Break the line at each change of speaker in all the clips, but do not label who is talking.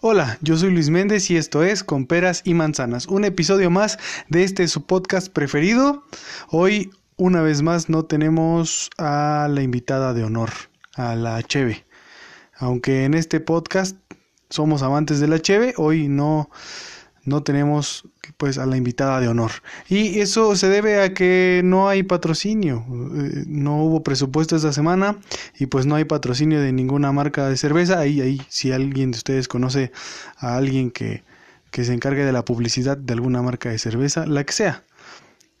Hola, yo soy Luis Méndez y esto es Con Peras y Manzanas, un episodio más de este su podcast preferido. Hoy, una vez más, no tenemos a la invitada de honor, a la Cheve. Aunque en este podcast somos amantes de la Cheve, hoy no no tenemos pues a la invitada de honor. Y eso se debe a que no hay patrocinio, eh, no hubo presupuesto esta semana y pues no hay patrocinio de ninguna marca de cerveza. Ahí, ahí, si alguien de ustedes conoce a alguien que, que se encargue de la publicidad de alguna marca de cerveza, la que sea.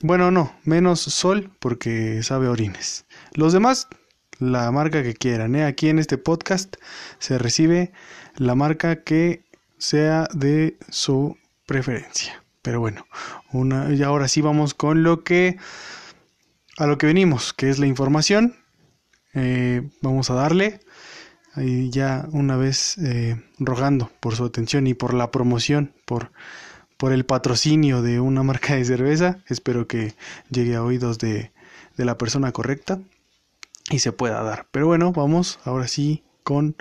Bueno, no, menos Sol porque sabe orines. Los demás, la marca que quieran. ¿eh? Aquí en este podcast se recibe la marca que sea de su preferencia. Pero bueno, una, y ahora sí vamos con lo que a lo que venimos, que es la información. Eh, vamos a darle ahí ya una vez eh, rogando por su atención y por la promoción, por, por el patrocinio de una marca de cerveza. Espero que llegue a oídos de, de la persona correcta y se pueda dar. Pero bueno, vamos ahora sí con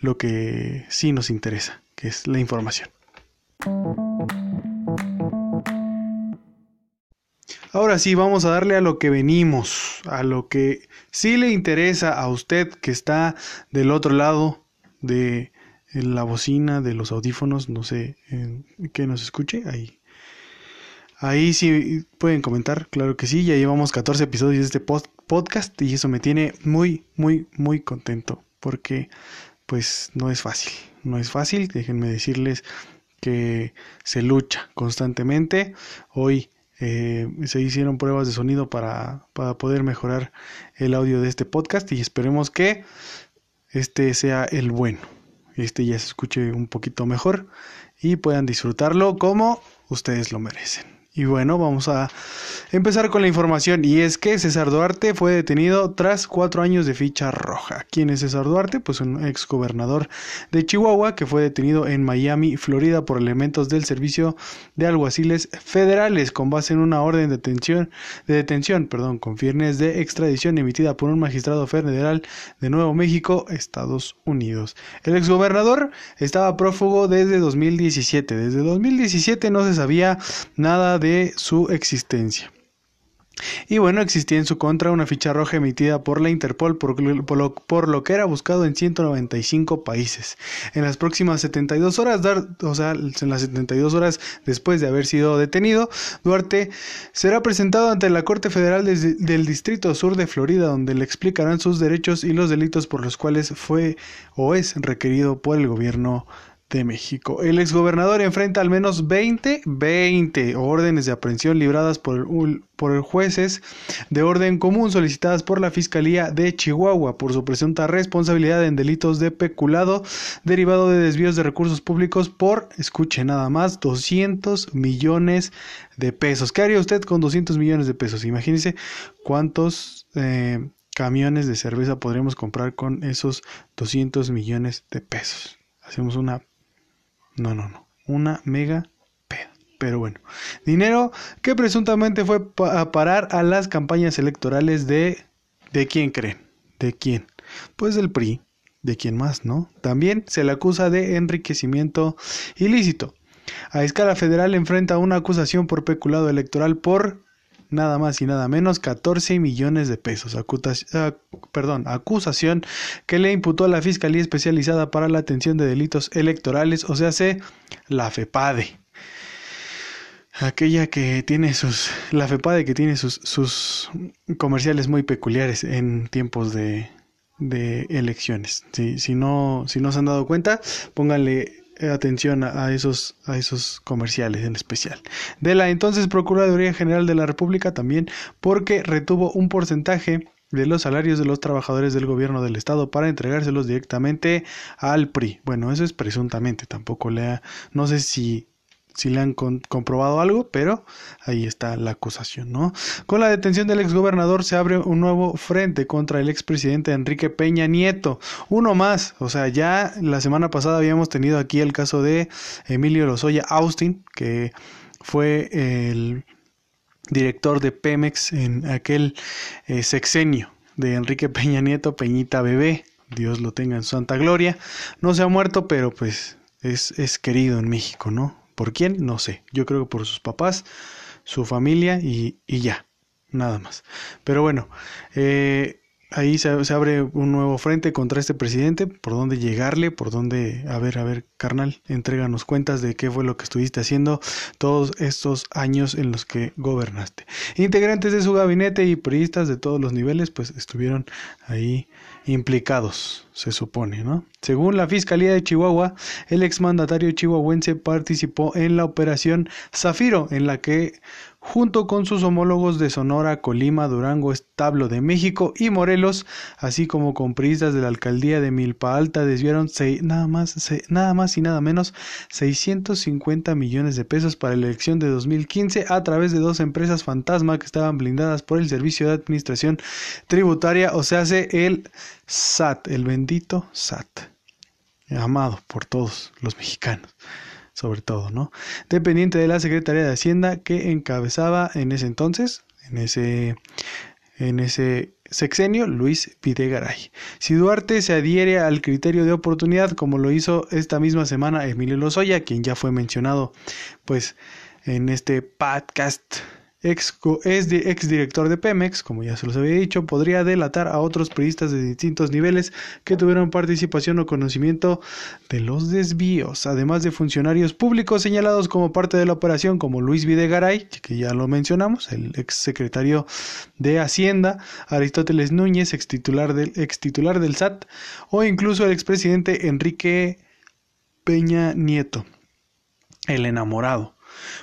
lo que sí nos interesa, que es la información. Ahora sí, vamos a darle a lo que venimos, a lo que sí le interesa a usted que está del otro lado de la bocina, de los audífonos, no sé, que nos escuche ahí. Ahí sí pueden comentar, claro que sí, ya llevamos 14 episodios de este podcast y eso me tiene muy, muy, muy contento porque pues no es fácil, no es fácil, déjenme decirles que se lucha constantemente. Hoy eh, se hicieron pruebas de sonido para, para poder mejorar el audio de este podcast y esperemos que este sea el bueno. Este ya se escuche un poquito mejor y puedan disfrutarlo como ustedes lo merecen. Y bueno, vamos a empezar con la información. Y es que César Duarte fue detenido tras cuatro años de ficha roja. ¿Quién es César Duarte? Pues un ex gobernador de Chihuahua que fue detenido en Miami, Florida, por elementos del Servicio de Alguaciles Federales con base en una orden de detención, de detención perdón, con fiernes de extradición emitida por un magistrado federal de Nuevo México, Estados Unidos. El ex gobernador estaba prófugo desde 2017. Desde 2017 no se sabía nada de de su existencia. Y bueno, existía en su contra una ficha roja emitida por la Interpol por, lo, que era buscado en 195 países. En las próximas 72 horas, o sea, en las 72 horas después de haber sido detenido, Duarte será presentado ante la Corte Federal del Distrito Sur de Florida, donde le explicarán sus derechos y los delitos por los cuales fue o es requerido por el gobierno de México. El exgobernador enfrenta al menos 20, 20 órdenes de aprehensión libradas por, por jueces de orden común solicitadas por la Fiscalía de Chihuahua por su presunta responsabilidad en delitos de peculado derivado de desvíos de recursos públicos por, escuche nada más, 200 millones de pesos. ¿Qué haría usted con 200 millones de pesos? Imagínese cuántos... Eh, camiones de cerveza podremos comprar con esos 200 millones de pesos. Hacemos una no, no, no. Una mega peda. Pero bueno. Dinero que presuntamente fue a parar a las campañas electorales de... ¿De quién creen? ¿De quién? Pues del PRI. ¿De quién más, no? También se le acusa de enriquecimiento ilícito. A escala federal enfrenta una acusación por peculado electoral por nada más y nada menos 14 millones de pesos. perdón, acusación que le imputó a la Fiscalía Especializada para la Atención de Delitos Electorales, o sea, se la FEPADE. Aquella que tiene sus, la FEPADE que tiene sus, sus comerciales muy peculiares en tiempos de, de elecciones. Si, si, no, si no se han dado cuenta, pónganle atención a esos, a esos comerciales en especial. De la entonces Procuraduría General de la República también porque retuvo un porcentaje de los salarios de los trabajadores del gobierno del estado para entregárselos directamente al PRI. Bueno, eso es presuntamente, tampoco lea, no sé si si le han comprobado algo, pero ahí está la acusación, ¿no? Con la detención del exgobernador se abre un nuevo frente contra el expresidente Enrique Peña Nieto. Uno más, o sea, ya la semana pasada habíamos tenido aquí el caso de Emilio Lozoya Austin, que fue el director de Pemex en aquel eh, sexenio de Enrique Peña Nieto, Peñita Bebé, Dios lo tenga en santa gloria. No se ha muerto, pero pues es, es querido en México, ¿no? ¿Por quién? No sé. Yo creo que por sus papás, su familia y, y ya, nada más. Pero bueno, eh, ahí se, abre un nuevo frente contra este presidente, por dónde llegarle, por dónde, a ver, a ver, carnal, entréganos cuentas de qué fue lo que estuviste haciendo todos estos años en los que gobernaste. Integrantes de su gabinete y periodistas de todos los niveles, pues estuvieron ahí implicados, se supone, ¿no? Según la Fiscalía de Chihuahua, el exmandatario chihuahuense participó en la operación Zafiro, en la que junto con sus homólogos de Sonora, Colima, Durango, Establo de México y Morelos, así como con priistas de la alcaldía de Milpa Alta, desviaron nada, más, nada más y nada menos 650 millones de pesos para la elección de 2015 a través de dos empresas fantasma que estaban blindadas por el Servicio de Administración Tributaria, o sea, el SAT, el bendito SAT, amado por todos los mexicanos sobre todo, ¿no? Dependiente de la Secretaría de Hacienda que encabezaba en ese entonces, en ese, en ese sexenio, Luis Videgaray. Si Duarte se adhiere al criterio de oportunidad, como lo hizo esta misma semana Emilio Lozoya, quien ya fue mencionado, pues, en este podcast ex, es ex director de Pemex, como ya se los había dicho, podría delatar a otros periodistas de distintos niveles que tuvieron participación o conocimiento de los desvíos, además de funcionarios públicos señalados como parte de la operación, como Luis Videgaray, que ya lo mencionamos, el ex secretario de Hacienda, Aristóteles Núñez, ex titular del, ex titular del SAT, o incluso el expresidente Enrique Peña Nieto, el enamorado.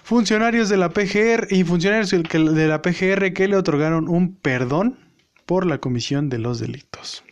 Funcionarios de la PGR y funcionarios de la PGR que le otorgaron un perdón por la comisión de los delitos.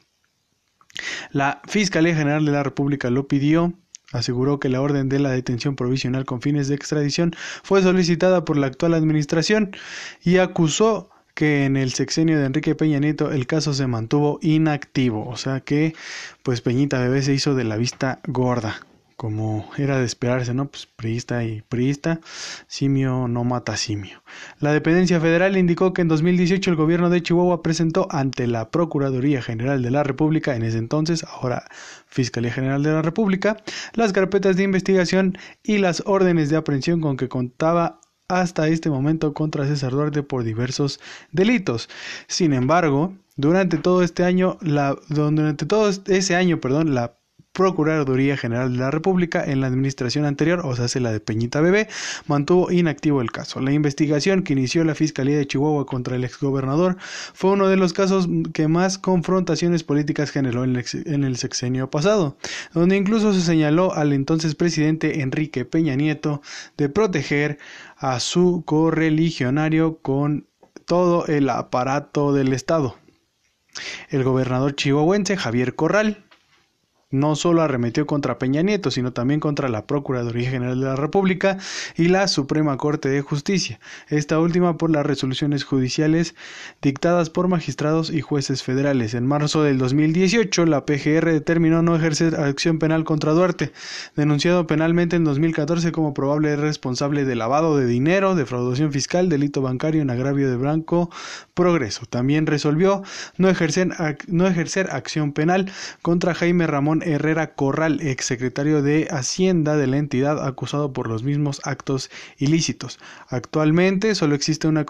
La Fiscalía General de la República lo pidió, aseguró que la orden de la detención provisional con fines de extradición fue solicitada por la actual administración y acusó que en el sexenio de Enrique Peña Nieto el caso se mantuvo inactivo, o sea que pues Peñita Bebé se hizo de la vista gorda como era de esperarse, ¿no? Pues priista y priista, simio no mata simio. La dependencia federal indicó que en 2018 el gobierno de Chihuahua presentó ante la Procuraduría General de la República, en ese entonces, ahora Fiscalía General de la República, las carpetas de investigación y las órdenes de aprehensión con que contaba hasta este momento contra César Duarte por diversos delitos. Sin embargo, durante todo este año, la, durante todo ese año, perdón, la Procuraduría General de la República en la administración anterior, o sea, la de Peñita Bebé, mantuvo inactivo el caso. La investigación que inició la Fiscalía de Chihuahua contra el exgobernador fue uno de los casos que más confrontaciones políticas generó en el sexenio pasado, donde incluso se señaló al entonces presidente Enrique Peña Nieto de proteger a su correligionario con todo el aparato del Estado. El gobernador chihuahuense Javier Corral no solo arremetió contra Peña Nieto, sino también contra la Procuraduría General de la República y la Suprema Corte de Justicia, esta última por las resoluciones judiciales dictadas por magistrados y jueces federales. En marzo del 2018, la PGR determinó no ejercer acción penal contra Duarte, denunciado penalmente en 2014 como probable responsable de lavado de dinero, defraudación fiscal, delito bancario en agravio de blanco progreso. También resolvió no ejercer, no ejercer acción penal contra Jaime Ramón Herrera Corral, exsecretario de Hacienda de la entidad acusado por los mismos actos ilícitos. Actualmente solo existe una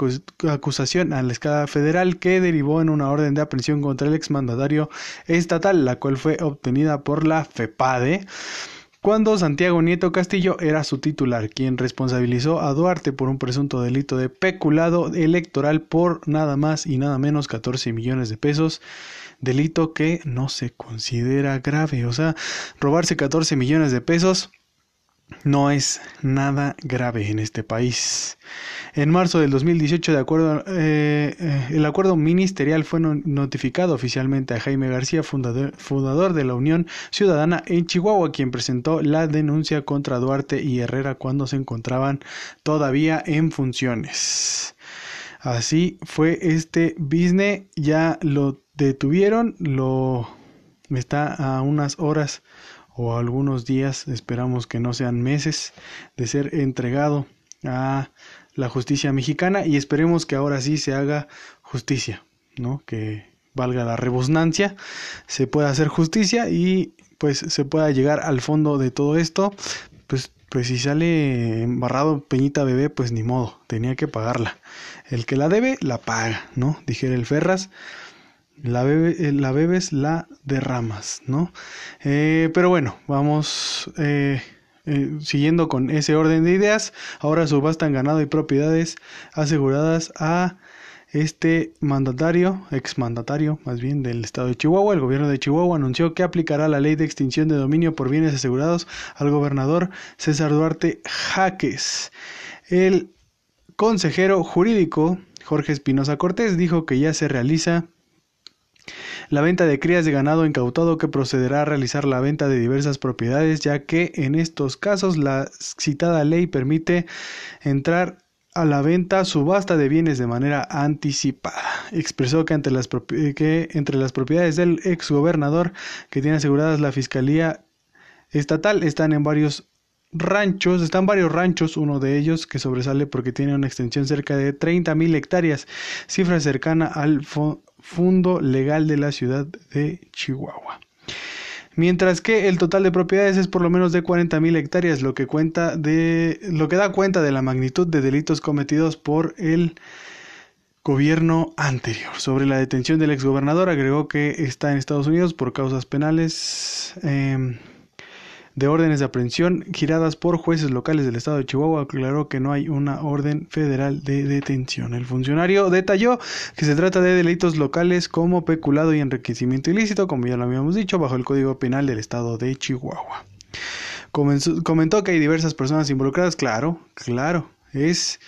acusación a la escala federal que derivó en una orden de aprehensión contra el exmandatario estatal, la cual fue obtenida por la FEPADE cuando Santiago Nieto Castillo era su titular, quien responsabilizó a Duarte por un presunto delito de peculado electoral por nada más y nada menos 14 millones de pesos delito que no se considera grave. O sea, robarse 14 millones de pesos no es nada grave en este país. En marzo del 2018, de acuerdo, eh, eh, el acuerdo ministerial fue notificado oficialmente a Jaime García, fundador, fundador, de la Unión Ciudadana en Chihuahua, quien presentó la denuncia contra Duarte y Herrera cuando se encontraban todavía en funciones. Así fue este business, ya lo detuvieron, lo está a unas horas o algunos días, esperamos que no sean meses, de ser entregado a la justicia mexicana y esperemos que ahora sí se haga justicia, ¿no? Que valga la rebusnancia, se pueda hacer justicia y pues se pueda llegar al fondo de todo esto. Pues, pues si sale embarrado Peñita Bebé, pues ni modo, tenía que pagarla. El que la debe, la paga, ¿no? Dijera el Ferras. La, bebe, eh, la bebes, la derramas, ¿no? Eh, pero bueno, vamos eh, siguiendo con ese orden de ideas. Ahora subastan ganado y propiedades aseguradas a este mandatario, exmandatario más bien del estado de Chihuahua, el gobierno de Chihuahua anunció que aplicará la ley de extinción de dominio por bienes asegurados al gobernador César Duarte Jaques. El consejero jurídico Jorge Espinosa Cortés dijo que ya se realiza la venta de crías de ganado incautado que procederá a realizar la venta de diversas propiedades, ya que en estos casos la citada ley permite entrar a la venta subasta de bienes de manera anticipada. Expresó que, ante las que entre las propiedades del exgobernador que tiene aseguradas la Fiscalía Estatal están en varios ranchos, están varios ranchos, uno de ellos que sobresale porque tiene una extensión cerca de 30 mil hectáreas, cifra cercana al fondo legal de la ciudad de Chihuahua mientras que el total de propiedades es por lo menos de 40.000 hectáreas, lo que cuenta de lo que da cuenta de la magnitud de delitos cometidos por el gobierno anterior. Sobre la detención del exgobernador agregó que está en Estados Unidos por causas penales. Eh, de órdenes de aprehensión giradas por jueces locales del estado de Chihuahua aclaró que no hay una orden federal de detención. El funcionario detalló que se trata de delitos locales como peculado y enriquecimiento ilícito, como ya lo habíamos dicho, bajo el Código Penal del estado de Chihuahua. comentó que hay diversas personas involucradas, claro, claro, es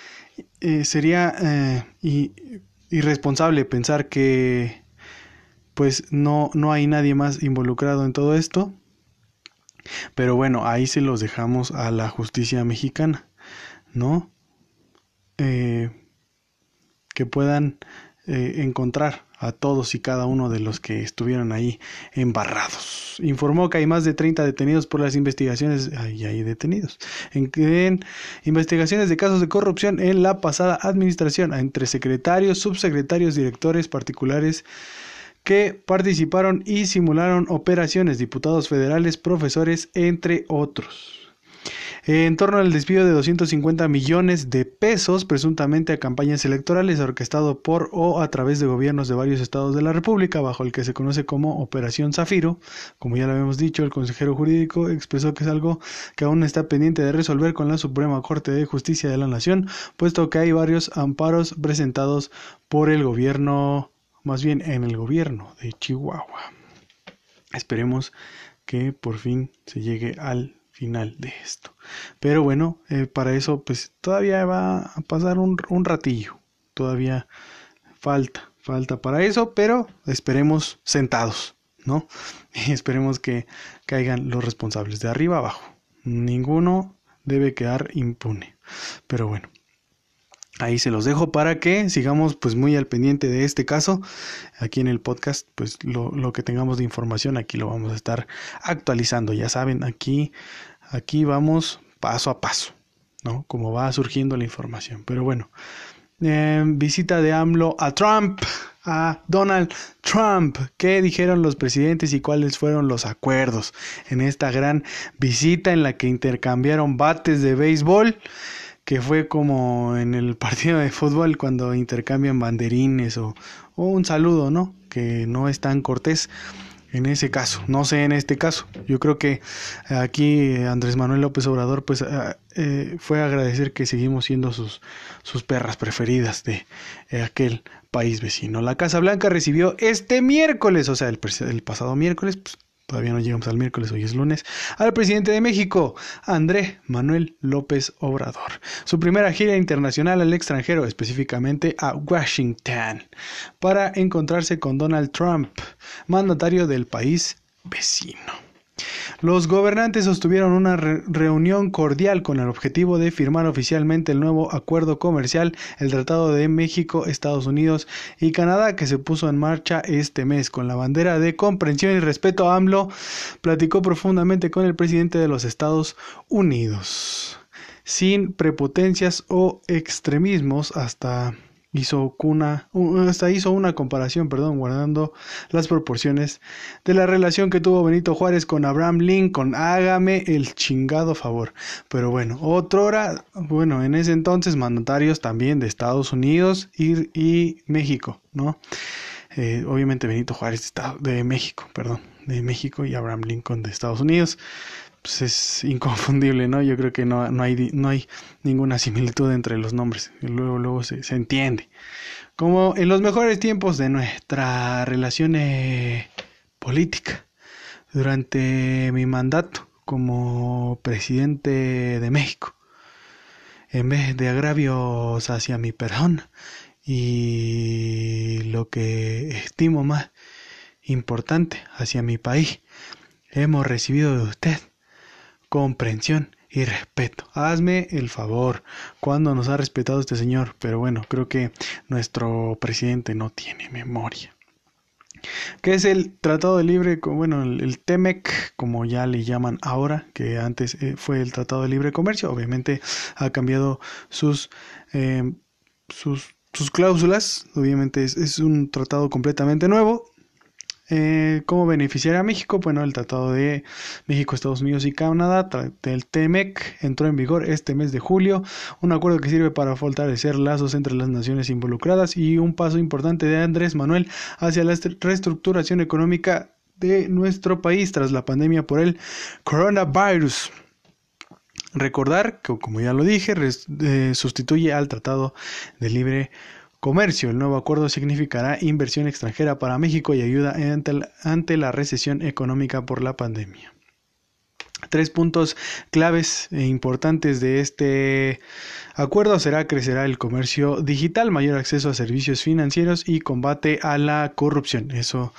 eh, sería eh, irresponsable pensar que pues no, no hay nadie más involucrado en todo esto pero bueno, ahí se los dejamos a la justicia mexicana, ¿no? Eh, que puedan eh, encontrar a todos y cada uno de los que estuvieron ahí embarrados. Informó que hay más de 30 detenidos por las investigaciones, ahí hay detenidos, en, en investigaciones de casos de corrupción en la pasada administración entre secretarios, subsecretarios, directores particulares, que participaron y simularon operaciones, diputados federales, profesores, entre otros. En torno al despido de 250 millones de pesos, presuntamente a campañas electorales, orquestado por o a través de gobiernos de varios estados de la República, bajo el que se conoce como Operación Zafiro. Como ya lo habíamos dicho, el consejero jurídico expresó que es algo que aún está pendiente de resolver con la Suprema Corte de Justicia de la Nación, puesto que hay varios amparos presentados por el gobierno más bien en el gobierno de Chihuahua. Esperemos que por fin se llegue al final de esto. Pero bueno, eh, para eso pues todavía va a pasar un, un ratillo. Todavía falta, falta para eso, pero esperemos sentados, ¿no? Y esperemos que caigan los responsables de arriba abajo. Ninguno debe quedar impune. Pero bueno. Ahí se los dejo para que sigamos pues muy al pendiente de este caso. Aquí en el podcast pues lo, lo, que tengamos de información aquí lo vamos a estar actualizando. Ya saben, aquí, aquí vamos paso a paso, ¿no? Como va surgiendo la información. Pero bueno, eh, visita de AMLO a Trump, a Donald Trump. ¿Qué dijeron los presidentes y cuáles fueron los acuerdos en esta gran visita en la que intercambiaron bates de béisbol? Que fue como en el partido de fútbol cuando intercambian banderines o, un saludo, ¿no? Que no es tan cortés en ese caso, no sé en este caso. Yo creo que aquí Andrés Manuel López Obrador pues eh, eh, fue a agradecer que seguimos siendo sus, sus perras preferidas de eh, aquel país vecino. La Casa Blanca recibió este miércoles, o sea, el, el pasado miércoles, pues, todavía no llegamos al miércoles, hoy es lunes, al presidente de México, André Manuel López Obrador. Su primera gira internacional al extranjero, específicamente a Washington, para encontrarse con Donald Trump, mandatario del país vecino. Los gobernantes sostuvieron una reunión cordial con el objetivo de firmar oficialmente el nuevo acuerdo comercial, el Tratado de México, Estados Unidos y Canadá, que se puso en marcha este mes. Con la bandera de comprensión y respeto a AMLO, platicó profundamente con el presidente de los Estados Unidos, sin prepotencias o extremismos hasta hizo una, hasta hizo una comparación, perdón, guardando las proporciones de la relación que tuvo Benito Juárez con Abraham Lincoln. Hágame el chingado favor. Pero bueno, otro hora, bueno, en ese entonces mandatarios también de Estados Unidos y, y México, ¿no? Eh, obviamente Benito Juárez de, de México, perdón, de México y Abraham Lincoln de Estados Unidos pues es inconfundible, ¿no? Yo creo que no, no, hay, no hay ninguna similitud entre los nombres. luego, luego se, se, entiende. Como en los mejores tiempos de nuestra relación eh, política, durante mi mandato como presidente de México, en vez de agravios hacia mi persona y lo que estimo más importante hacia mi país, hemos recibido de usted comprensión y respeto. Hazme el favor, cuando nos ha respetado este señor? Pero bueno, creo que nuestro presidente no tiene memoria. ¿Qué es el Tratado de Libre, bueno, el, TEMEC, como ya le llaman ahora, que antes eh, fue el Tratado de Libre Comercio? Obviamente ha cambiado sus, eh, sus, cláusulas, obviamente es un tratado completamente nuevo, eh, ¿Cómo beneficiar a México? Bueno, el Tratado de México, Estados Unidos y Canadá, del TEMEC, entró en vigor este mes de julio, un acuerdo que sirve para fortalecer lazos entre las naciones involucradas y un paso importante de Andrés Manuel hacia la reestructuración económica de nuestro país tras la pandemia por el coronavirus. Recordar que, como ya lo dije, eh, sustituye al Tratado de Libre Comercio. El nuevo acuerdo significará inversión extranjera para México y ayuda ante la recesión económica por la pandemia. Tres puntos claves e importantes de este acuerdo será crecerá el comercio digital, mayor acceso a servicios financieros y combate a la corrupción. Eso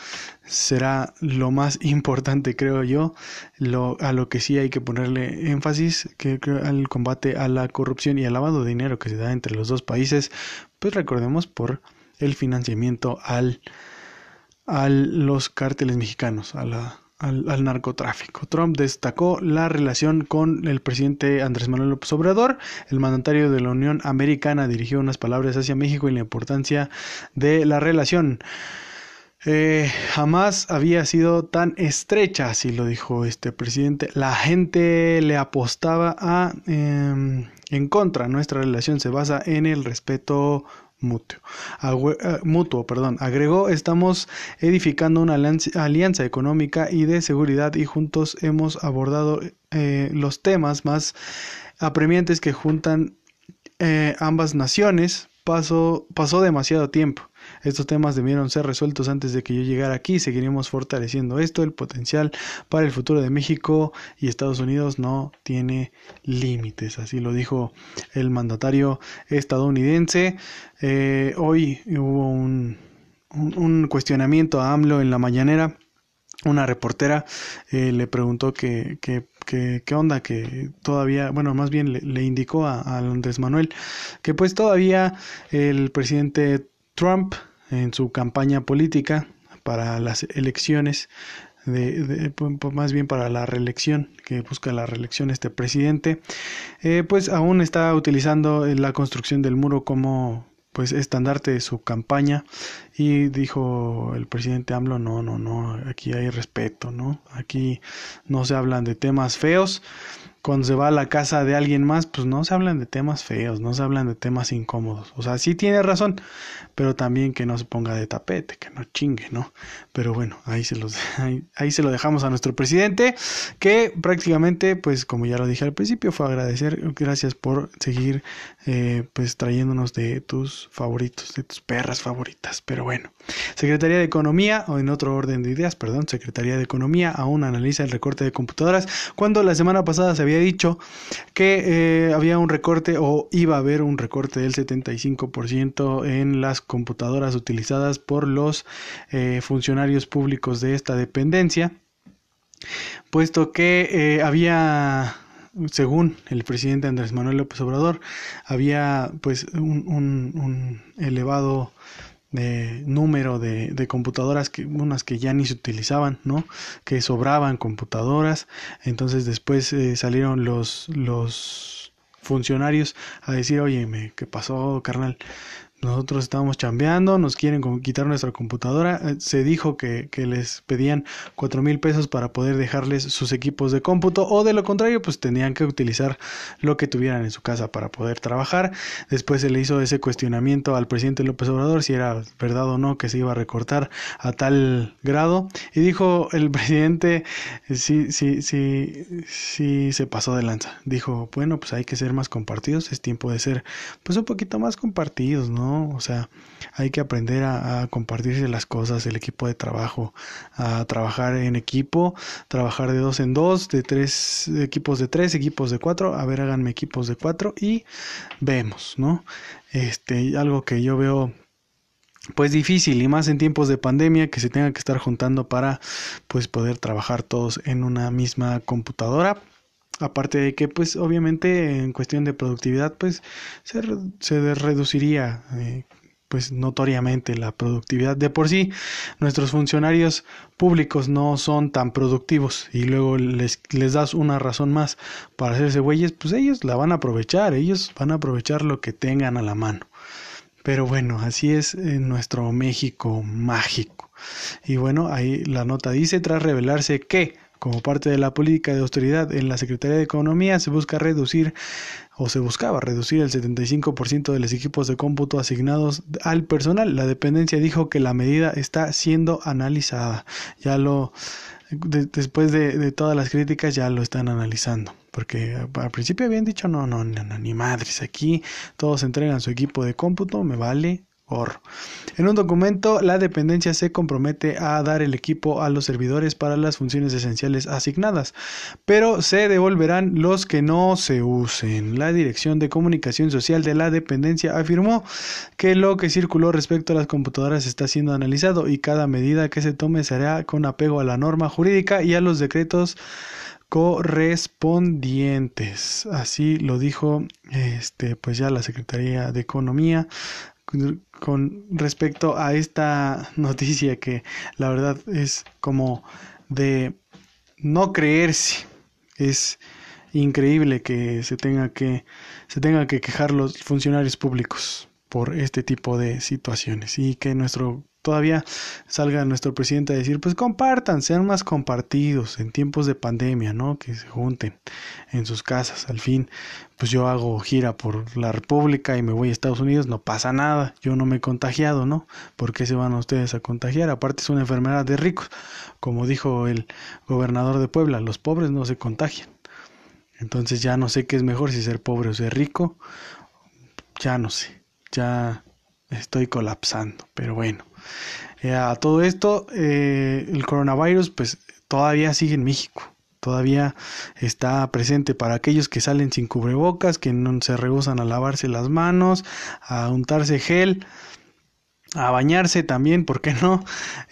será lo más importante, creo yo, lo, a lo que sí hay que ponerle énfasis, que al combate a la corrupción y al lavado de dinero que se da entre los dos países, pues recordemos por el financiamiento al a los cárteles mexicanos, a la, al, narcotráfico. Trump destacó la relación con el presidente Andrés Manuel López Obrador. El mandatario de la Unión Americana dirigió unas palabras hacia México y la importancia de la relación. Eh, jamás había sido tan estrecha, así lo dijo este presidente. La gente le apostaba a em, en contra. Nuestra relación se basa en el respeto mutuo. Eh, mutuo perdón. Agregó, estamos edificando una alianza económica y de seguridad y juntos hemos abordado eh, los temas más apremiantes que juntan eh, ambas naciones. Pasó, pasó demasiado tiempo. Estos temas debieron ser resueltos antes de que yo llegara aquí. Seguiremos fortaleciendo esto. El potencial para el futuro de México y Estados Unidos no tiene límites. Así lo dijo el mandatario estadounidense. Eh, hoy hubo un, cuestionamiento a AMLO en la mañanera. Una reportera eh, le preguntó que, qué onda, que todavía, bueno, más bien le, indicó a, a, Andrés Manuel que pues todavía el presidente Trump en su campaña política para las elecciones de, más bien para la reelección que busca la reelección este presidente eh, pues aún está utilizando la construcción del muro como pues estandarte de su campaña. Y dijo el presidente AMLO no no no aquí hay respeto no aquí no se hablan de temas feos cuando se va a la casa de alguien más, pues no se hablan de temas feos, no se hablan de temas incómodos. O sea, sí tiene razón, pero también que no se ponga de tapete, que no chingue, ¿no? Pero bueno, ahí se, los, ahí, se lo dejamos a nuestro presidente, que prácticamente, pues como ya lo dije al principio, fue agradecer, gracias por seguir, eh, pues trayéndonos de tus favoritos, de tus perras favoritas. Pero bueno, Secretaría de Economía, o en otro orden de ideas, perdón, Secretaría de Economía aún analiza el recorte de computadoras, cuando la semana pasada se había dicho que eh, había un recorte o iba a haber un recorte del 75% en las computadoras utilizadas por los eh, funcionarios públicos de esta dependencia, puesto que eh, había según el presidente Andrés Manuel López Obrador, había pues un, un elevado de número de, de, computadoras que unas que ya ni se utilizaban no que sobraban computadoras. Entonces después eh, salieron los los funcionarios a decir oye qué pasó carnal nosotros estamos chambeando, nos quieren quitar nuestra computadora. Eh, se dijo que, que les pedían cuatro mil pesos para poder dejarles sus equipos de cómputo o de lo contrario, pues tenían que utilizar lo que tuvieran en su casa para poder trabajar. Después se le hizo ese cuestionamiento al presidente López Obrador si era verdad o no que se iba a recortar a tal grado. Y dijo el presidente, sí, sí, sí, sí se pasó de lanza. Dijo, bueno, pues hay que ser más compartidos, es tiempo de ser pues un poquito más compartidos, ¿no? O sea, hay que aprender a, compartirse las cosas, el equipo de trabajo, a trabajar en equipo, trabajar de dos en dos, de tres equipos de tres, equipos de cuatro, a ver, háganme equipos de cuatro y vemos, ¿no? Este, algo que yo veo pues difícil y más en tiempos de pandemia que se tenga que estar juntando para pues poder trabajar todos en una misma computadora aparte de que pues obviamente en cuestión de productividad pues se, reduciría eh, pues notoriamente la productividad. De por sí nuestros funcionarios públicos no son tan productivos y luego les, les das una razón más para hacerse güeyes pues ellos la van a aprovechar ellos van a aprovechar lo que tengan a la mano. Pero bueno así es en nuestro México mágico. Y bueno ahí la nota dice tras revelarse que como parte de la política de austeridad en la Secretaría de Economía se busca reducir o se buscaba reducir el 75% de los equipos de cómputo asignados al personal. La dependencia dijo que la medida está siendo analizada. Ya lo después de, todas las críticas ya lo están analizando. Porque al principio habían dicho no, no, no, ni madres, aquí todos entregan su equipo de cómputo, me vale en un documento, la dependencia se compromete a dar el equipo a los servidores para las funciones esenciales asignadas, pero se devolverán los que no se usen. La Dirección de Comunicación Social de la dependencia afirmó que lo que circuló respecto a las computadoras está siendo analizado y cada medida que se tome será con apego a la norma jurídica y a los decretos correspondientes. Así lo dijo este pues ya la Secretaría de Economía con respecto a esta noticia que la verdad es como de no creerse. Es increíble que se tenga que se tenga que quejar los funcionarios públicos por este tipo de situaciones y que nuestro todavía salga nuestro presidente a decir, pues compartan, sean más compartidos en tiempos de pandemia, ¿no? Que se junten en sus casas. Al fin, pues yo hago gira por la República y me voy a Estados Unidos, no pasa nada, yo no me he contagiado, ¿no? ¿Por qué se van ustedes a contagiar? Aparte es una enfermedad de ricos, como dijo el gobernador de Puebla, los pobres no se contagian. Entonces ya no sé qué es mejor si ser pobre o ser rico, ya no sé, ya estoy colapsando, pero bueno. Eh, a todo esto, eh, el coronavirus pues todavía sigue en México. Todavía está presente para aquellos que salen sin cubrebocas, que no se rehusan a lavarse las manos, a untarse gel, a bañarse también, ¿por qué no?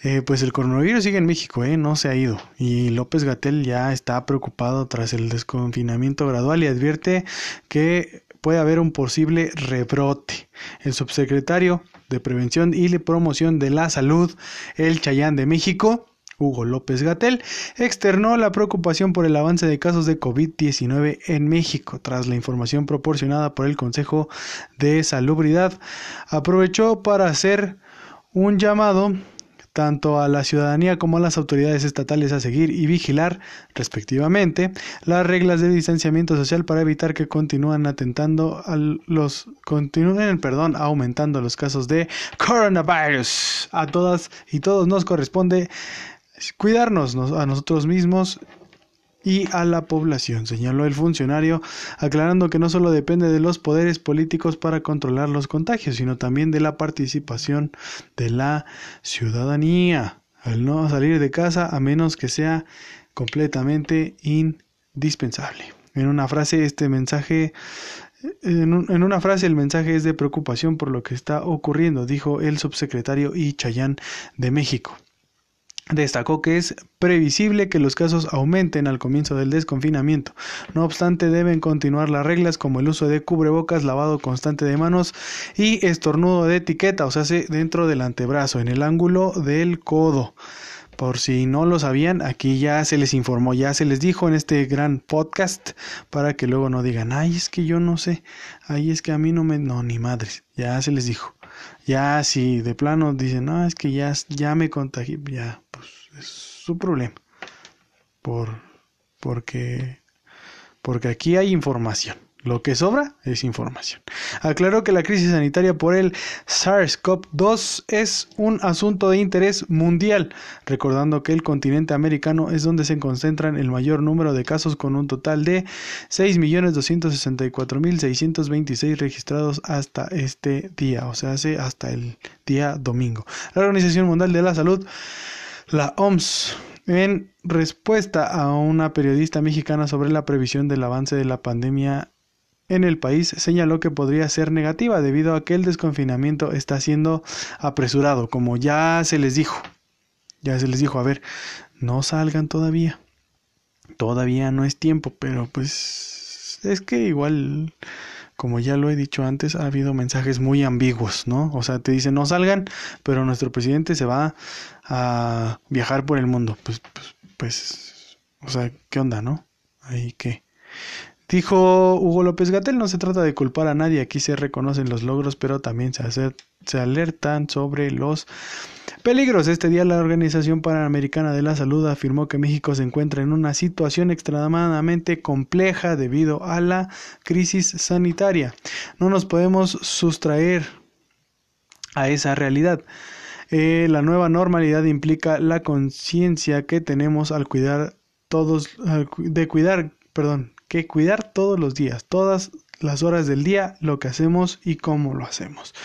Eh, pues el coronavirus sigue en México, ¿eh? no se ha ido. Y López Gatel ya está preocupado tras el desconfinamiento gradual y advierte que puede haber un posible rebrote. El subsecretario de Prevención y Promoción de la Salud, el Chayán de México, Hugo López Gatel, externó la preocupación por el avance de casos de COVID-19 en México tras la información proporcionada por el Consejo de Salubridad. Aprovechó para hacer un llamado tanto a la ciudadanía como a las autoridades estatales a seguir y vigilar, respectivamente, las reglas de distanciamiento social para evitar que continúen atentando a los continúen, perdón, aumentando los casos de coronavirus. A todas y todos nos corresponde cuidarnos a nosotros mismos y a la población, señaló el funcionario, aclarando que no solo depende de los poderes políticos para controlar los contagios, sino también de la participación de la ciudadanía, al no salir de casa a menos que sea completamente indispensable. En una frase este mensaje en, en, una frase el mensaje es de preocupación por lo que está ocurriendo, dijo el subsecretario y Chayán de México. Destacó que es previsible que los casos aumenten al comienzo del desconfinamiento. No obstante, deben continuar las reglas como el uso de cubrebocas, lavado constante de manos y estornudo de etiqueta, o sea, dentro del antebrazo, en el ángulo del codo. Por si no lo sabían, aquí ya se les informó, ya se les dijo en este gran podcast para que luego no digan, ay, es que yo no sé, ay, es que a mí no me... No, ni madres, ya se les dijo. Ya si de plano dicen, no, es que ya, ya me contagié, ya, es su problema. Por, porque, porque aquí hay información. Lo que sobra es información. Aclaró que la crisis sanitaria por el SARS-CoV-2 es un asunto de interés mundial, recordando que el continente americano es donde se concentran el mayor número de casos con un total de 6.264.626 registrados hasta este día, o sea, hace hasta el día domingo. La Organización Mundial de la Salud, la OMS, en respuesta a una periodista mexicana sobre la previsión del avance de la pandemia en el país señaló que podría ser negativa debido a que el desconfinamiento está siendo apresurado, como ya se les dijo. Ya se les dijo, a ver, no salgan todavía. Todavía no es tiempo, pero pues es que igual, como ya lo he dicho antes, ha habido mensajes muy ambiguos, ¿no? O sea, te dicen no salgan, pero nuestro presidente se va a viajar por el mundo. Pues, pues, pues, o sea, ¿qué onda, no? Ahí que Dijo Hugo López Gatel, no se trata de culpar a nadie, aquí se reconocen los logros, pero también se, se alertan sobre los peligros. Este día la Organización Panamericana de la Salud afirmó que México se encuentra en una situación extremadamente compleja debido a la crisis sanitaria. No nos podemos sustraer a esa realidad. Eh, la nueva normalidad implica la conciencia que tenemos al cuidar todos, de cuidar, perdón, que cuidar todos los días, todas las horas del día, lo que hacemos y cómo lo hacemos.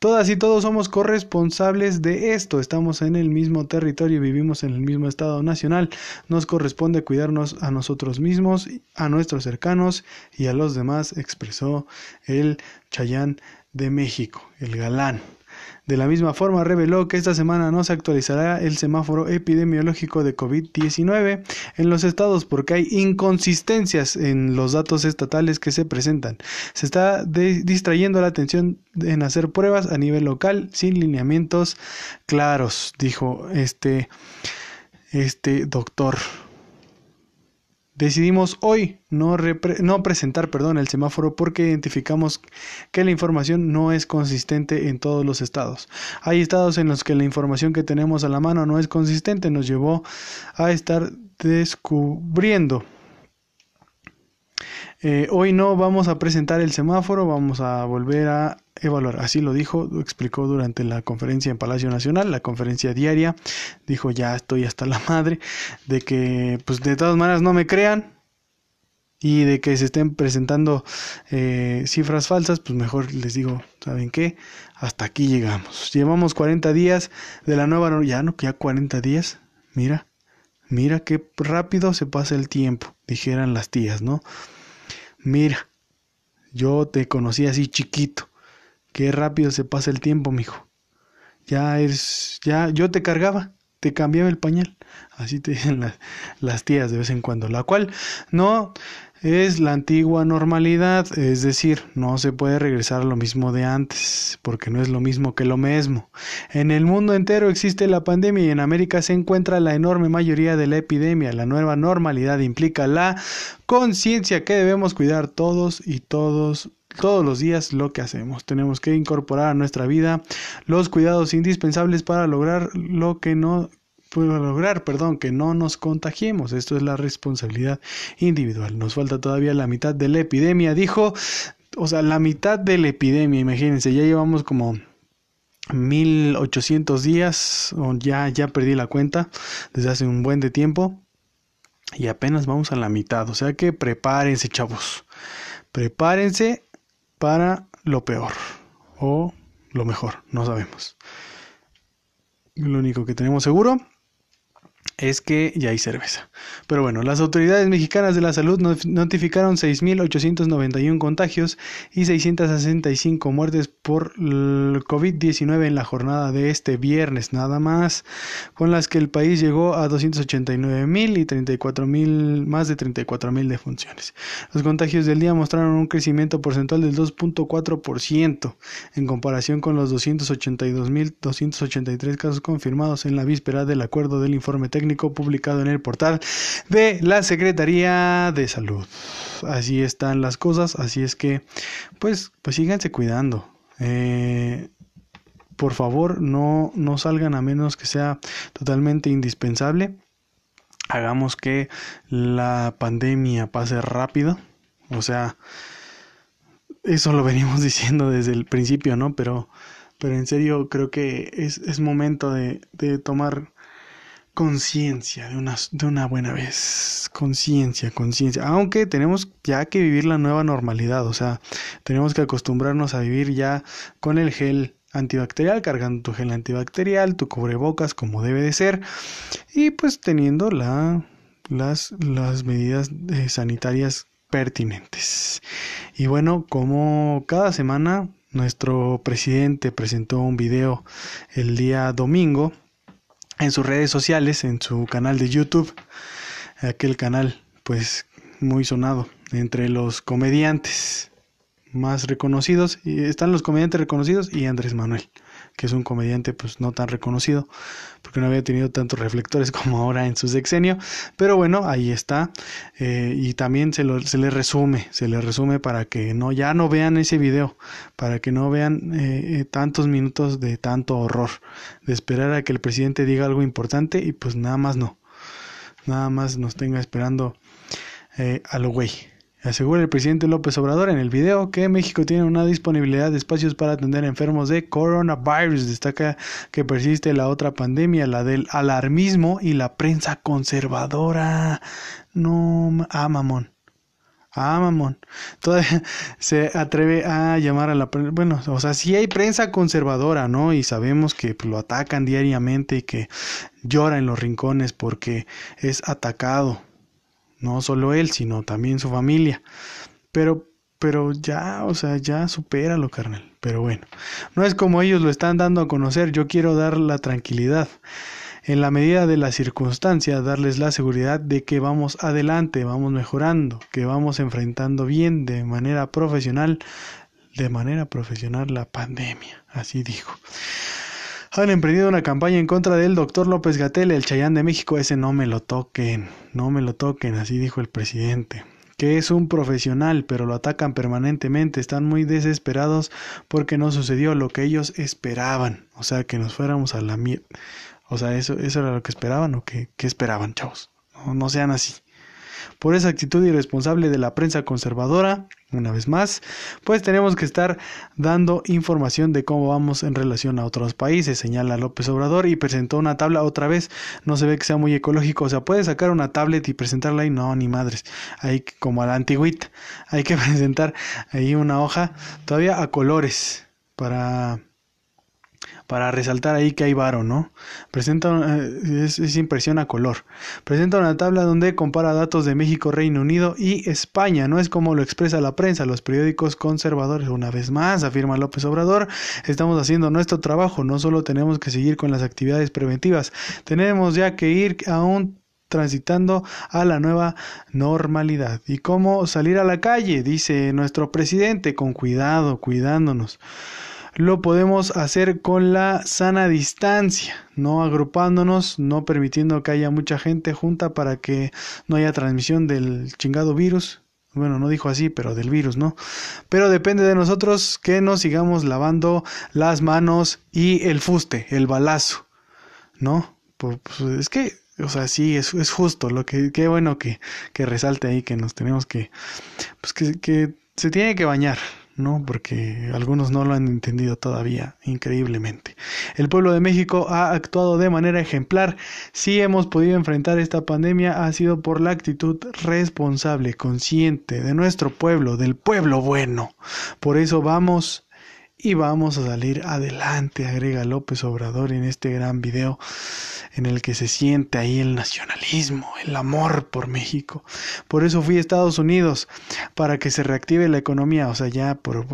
Todas y todos somos corresponsables de esto, estamos en el mismo territorio, vivimos en el mismo estado nacional, nos corresponde cuidarnos a nosotros mismos, a nuestros cercanos y a los demás, expresó el Chayán de México, el galán. De la misma forma, reveló que esta semana no se actualizará el semáforo epidemiológico de COVID-19 en los estados porque hay inconsistencias en los datos estatales que se presentan. Se está distrayendo la atención en hacer pruebas a nivel local sin lineamientos claros, dijo este, este doctor. Decidimos hoy no, presentar perdón, el semáforo porque identificamos que la información no es consistente en todos los estados. Hay estados en los que la información que tenemos a la mano no es consistente, nos llevó a estar descubriendo eh, hoy no vamos a presentar el semáforo, vamos a volver a evaluar. Así lo dijo, explicó durante la conferencia en Palacio Nacional, la conferencia diaria. Dijo, ya estoy hasta la madre de que, pues de todas maneras no me crean y de que se estén presentando eh, cifras falsas, pues mejor les digo, ¿saben qué? Hasta aquí llegamos. Llevamos 40 días de la nueva, ya no, ya 40 días, mira, mira qué rápido se pasa el tiempo, dijeran las tías, ¿no? Mira, yo te conocí así chiquito. Qué rápido se pasa el tiempo, mijo. Ya es, ya yo te cargaba, te cambiaba el pañal. Así te dicen las, las tías de vez en cuando. La cual no es la antigua normalidad, es decir, no se puede regresar a lo mismo de antes, porque no es lo mismo que lo mismo. En el mundo entero existe la pandemia y en América se encuentra la enorme mayoría de la epidemia. La nueva normalidad implica la conciencia que debemos cuidar todos y todos todos los días lo que hacemos. Tenemos que incorporar a nuestra vida los cuidados indispensables para lograr lo que no lograr, perdón, que no nos contagiemos. Esto es la responsabilidad individual. Nos falta todavía la mitad de la epidemia, dijo, o sea, la mitad de la epidemia, imagínense, ya llevamos como 1800 días, o ya, ya perdí la cuenta desde hace un buen de tiempo, y apenas vamos a la mitad, o sea que prepárense, chavos, prepárense para lo peor, o lo mejor, no sabemos. Lo único que tenemos seguro es que ya hay cerveza. Pero bueno, las autoridades mexicanas de la salud notificaron 6.891 contagios y 665 muertes por COVID-19 en la jornada de este viernes, nada más, con las que el país llegó a 289.000 y 34.000, más de 34.000 defunciones. Los contagios del día mostraron un crecimiento porcentual del 2.4% en comparación con los 282.283 casos confirmados en la víspera del acuerdo del informe técnico publicado en el portal de la Secretaría de Salud. Así están las cosas, así es que pues, pues síganse cuidando. Eh, por favor no, no salgan a menos que sea totalmente indispensable. Hagamos que la pandemia pase rápido. O sea, eso lo venimos diciendo desde el principio, ¿no? Pero, pero en serio creo que es, es momento de, de tomar conciencia de una, de una buena vez. Conciencia, conciencia. Aunque tenemos ya que vivir la nueva normalidad. O sea, tenemos que acostumbrarnos a vivir ya con el gel antibacterial, cargando tu gel antibacterial, tu cubrebocas como debe de ser. Y pues teniendo la, las, las medidas eh, sanitarias pertinentes. Y bueno, como cada semana nuestro presidente presentó un video el día domingo en sus redes sociales, en su canal de YouTube, aquel canal pues muy sonado entre los comediantes más reconocidos, y están los comediantes reconocidos y Andrés Manuel que es un comediante pues no tan reconocido, porque no había tenido tantos reflectores como ahora en su sexenio, pero bueno, ahí está, eh, y también se, lo, se le resume, se le resume para que no, ya no vean ese video, para que no vean eh, eh, tantos minutos de tanto horror, de esperar a que el presidente diga algo importante y pues nada más no, nada más nos tenga esperando a lo güey. Asegura el presidente López Obrador en el video que México tiene una disponibilidad de espacios para atender enfermos de coronavirus. Destaca que persiste la otra pandemia, la del alarmismo y la prensa conservadora. No, ah, mamón. Ah, mamón. Todavía se atreve a llamar a la prensa. Bueno, o sea, sí hay prensa conservadora, ¿no? Y sabemos que lo atacan diariamente y que llora en los rincones porque es atacado no solo él, sino también su familia. Pero, pero ya, o sea, ya supéralo, carnal. Pero bueno, no es como ellos lo están dando a conocer. Yo quiero dar la tranquilidad. En la medida de la circunstancia, darles la seguridad de que vamos adelante, vamos mejorando, que vamos enfrentando bien de manera profesional, de manera profesional la pandemia. Así dijo han emprendido una campaña en contra del doctor López Gatel, el Chayán de México. Ese no me lo toquen, no me lo toquen, así dijo el presidente. Que es un profesional, pero lo atacan permanentemente. Están muy desesperados porque no sucedió lo que ellos esperaban. O sea, que nos fuéramos a la mierda. O sea, eso, eso era lo que esperaban o qué, qué esperaban, chavos. No, no sean así por esa actitud irresponsable de la prensa conservadora, una vez más, pues tenemos que estar dando información de cómo vamos en relación a otros países, señala López Obrador y presentó una tabla otra vez, no se ve que sea muy ecológico, o sea, puede sacar una tablet y presentarla ahí, no, ni madres, hay como a la antigüita, hay que presentar ahí una hoja todavía a colores para para resaltar ahí que hay varo, ¿no? Presenta, eh, es, impresión a color. Presenta una tabla donde compara datos de México, Reino Unido y España. No es como lo expresa la prensa, los periódicos conservadores. Una vez más, afirma López Obrador, estamos haciendo nuestro trabajo. No solo tenemos que seguir con las actividades preventivas, tenemos ya que ir aún transitando a la nueva normalidad. ¿Y cómo salir a la calle? Dice nuestro presidente, con cuidado, cuidándonos lo podemos hacer con la sana distancia, no agrupándonos, no permitiendo que haya mucha gente junta para que no haya transmisión del chingado virus. Bueno, no dijo así, pero del virus, ¿no? Pero depende de nosotros que nos sigamos lavando las manos y el fuste, el balazo, ¿no? Pues, es que, o sea, sí, es, es justo, lo que, qué bueno que, que resalte ahí, que nos tenemos que, pues que, que se tiene que bañar, ¿no? Porque algunos no lo han entendido todavía, increíblemente. El pueblo de México ha actuado de manera ejemplar. Si hemos podido enfrentar esta pandemia ha sido por la actitud responsable, consciente de nuestro pueblo, del pueblo bueno. Por eso vamos y vamos a salir adelante, agrega López Obrador en este gran video en el que se siente ahí el nacionalismo, el amor por México. Por eso fui a Estados Unidos, para que se reactive la economía, o sea, ya por,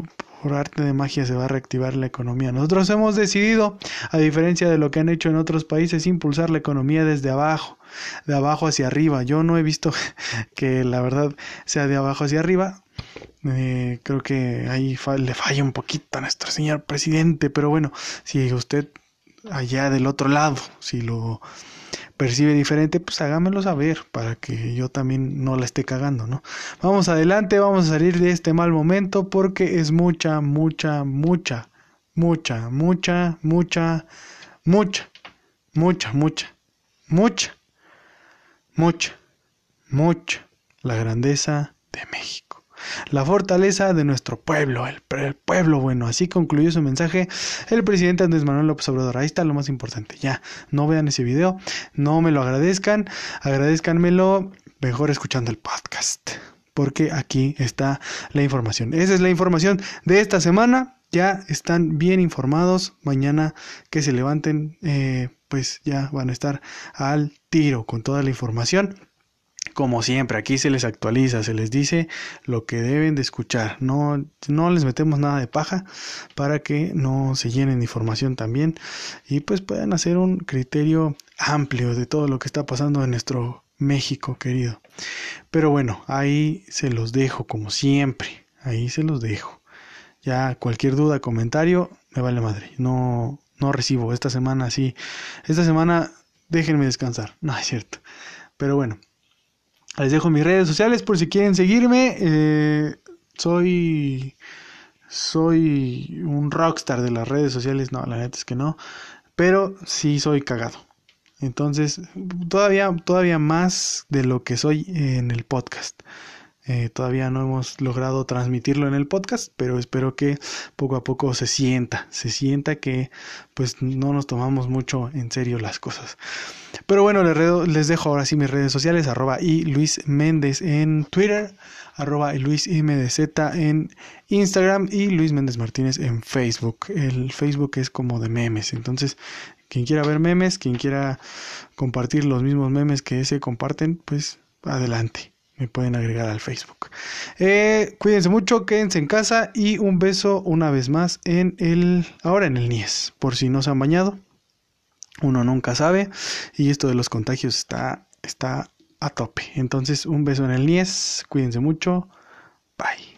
por arte de magia se va a reactivar la economía. Nosotros hemos decidido, a diferencia de lo que han hecho en otros países, impulsar la economía desde abajo, de abajo hacia arriba. Yo no he visto que la verdad sea de abajo hacia arriba. Eh, creo que ahí le falla un poquito a nuestro señor presidente, pero bueno, si usted allá del otro lado, si lo percibe diferente, pues hágamelo saber para que yo también no la esté cagando, ¿no? Vamos adelante, vamos a salir de este mal momento porque es mucha, mucha, mucha, mucha, mucha, mucha, mucha, mucha, mucha, mucha, mucha, mucha la grandeza de México. La fortaleza de nuestro pueblo, el, pueblo bueno. Así concluyó su mensaje el presidente Andrés Manuel López Obrador. Ahí está lo más importante. Ya, no vean ese video, no me lo agradezcan, agradezcanmelo mejor escuchando el podcast. Porque aquí está la información. Esa es la información de esta semana ya están bien informados. Mañana que se levanten, eh, pues ya van a estar al tiro con toda la información. Como siempre, aquí se les actualiza, se les dice lo que deben de escuchar. No, no les metemos nada de paja para que no se llenen de información también y pues puedan hacer un criterio amplio de todo lo que está pasando en nuestro México querido. Pero bueno, ahí se los dejo como siempre. Ahí se los dejo. Ya cualquier duda, comentario, me vale madre. No, no recibo. Esta semana sí. Esta semana déjenme descansar. No, es cierto. Pero bueno. Les dejo mis redes sociales por si quieren seguirme. Eh, soy. Soy un rockstar de las redes sociales. No, la neta es que no. Pero sí soy cagado. Entonces, todavía, todavía más de lo que soy en el podcast. Eh, todavía no hemos logrado transmitirlo en el podcast, pero espero que poco a poco se sienta, se sienta que pues no nos tomamos mucho en serio las cosas. Pero bueno, les, dejo ahora sí mis redes sociales, arroba y Luis Méndez en Twitter, arroba y Luis MDZ en Instagram y Luis Méndez Martínez en Facebook. El Facebook es como de memes, entonces quien quiera ver memes, quien quiera compartir los mismos memes que se comparten, pues adelante me pueden agregar al Facebook. Eh, cuídense mucho, quédense en casa y un beso una vez más en el, ahora en el NIES, por si no se han bañado. Uno nunca sabe y esto de los contagios está, está a tope. Entonces un beso en el NIES, cuídense mucho, bye.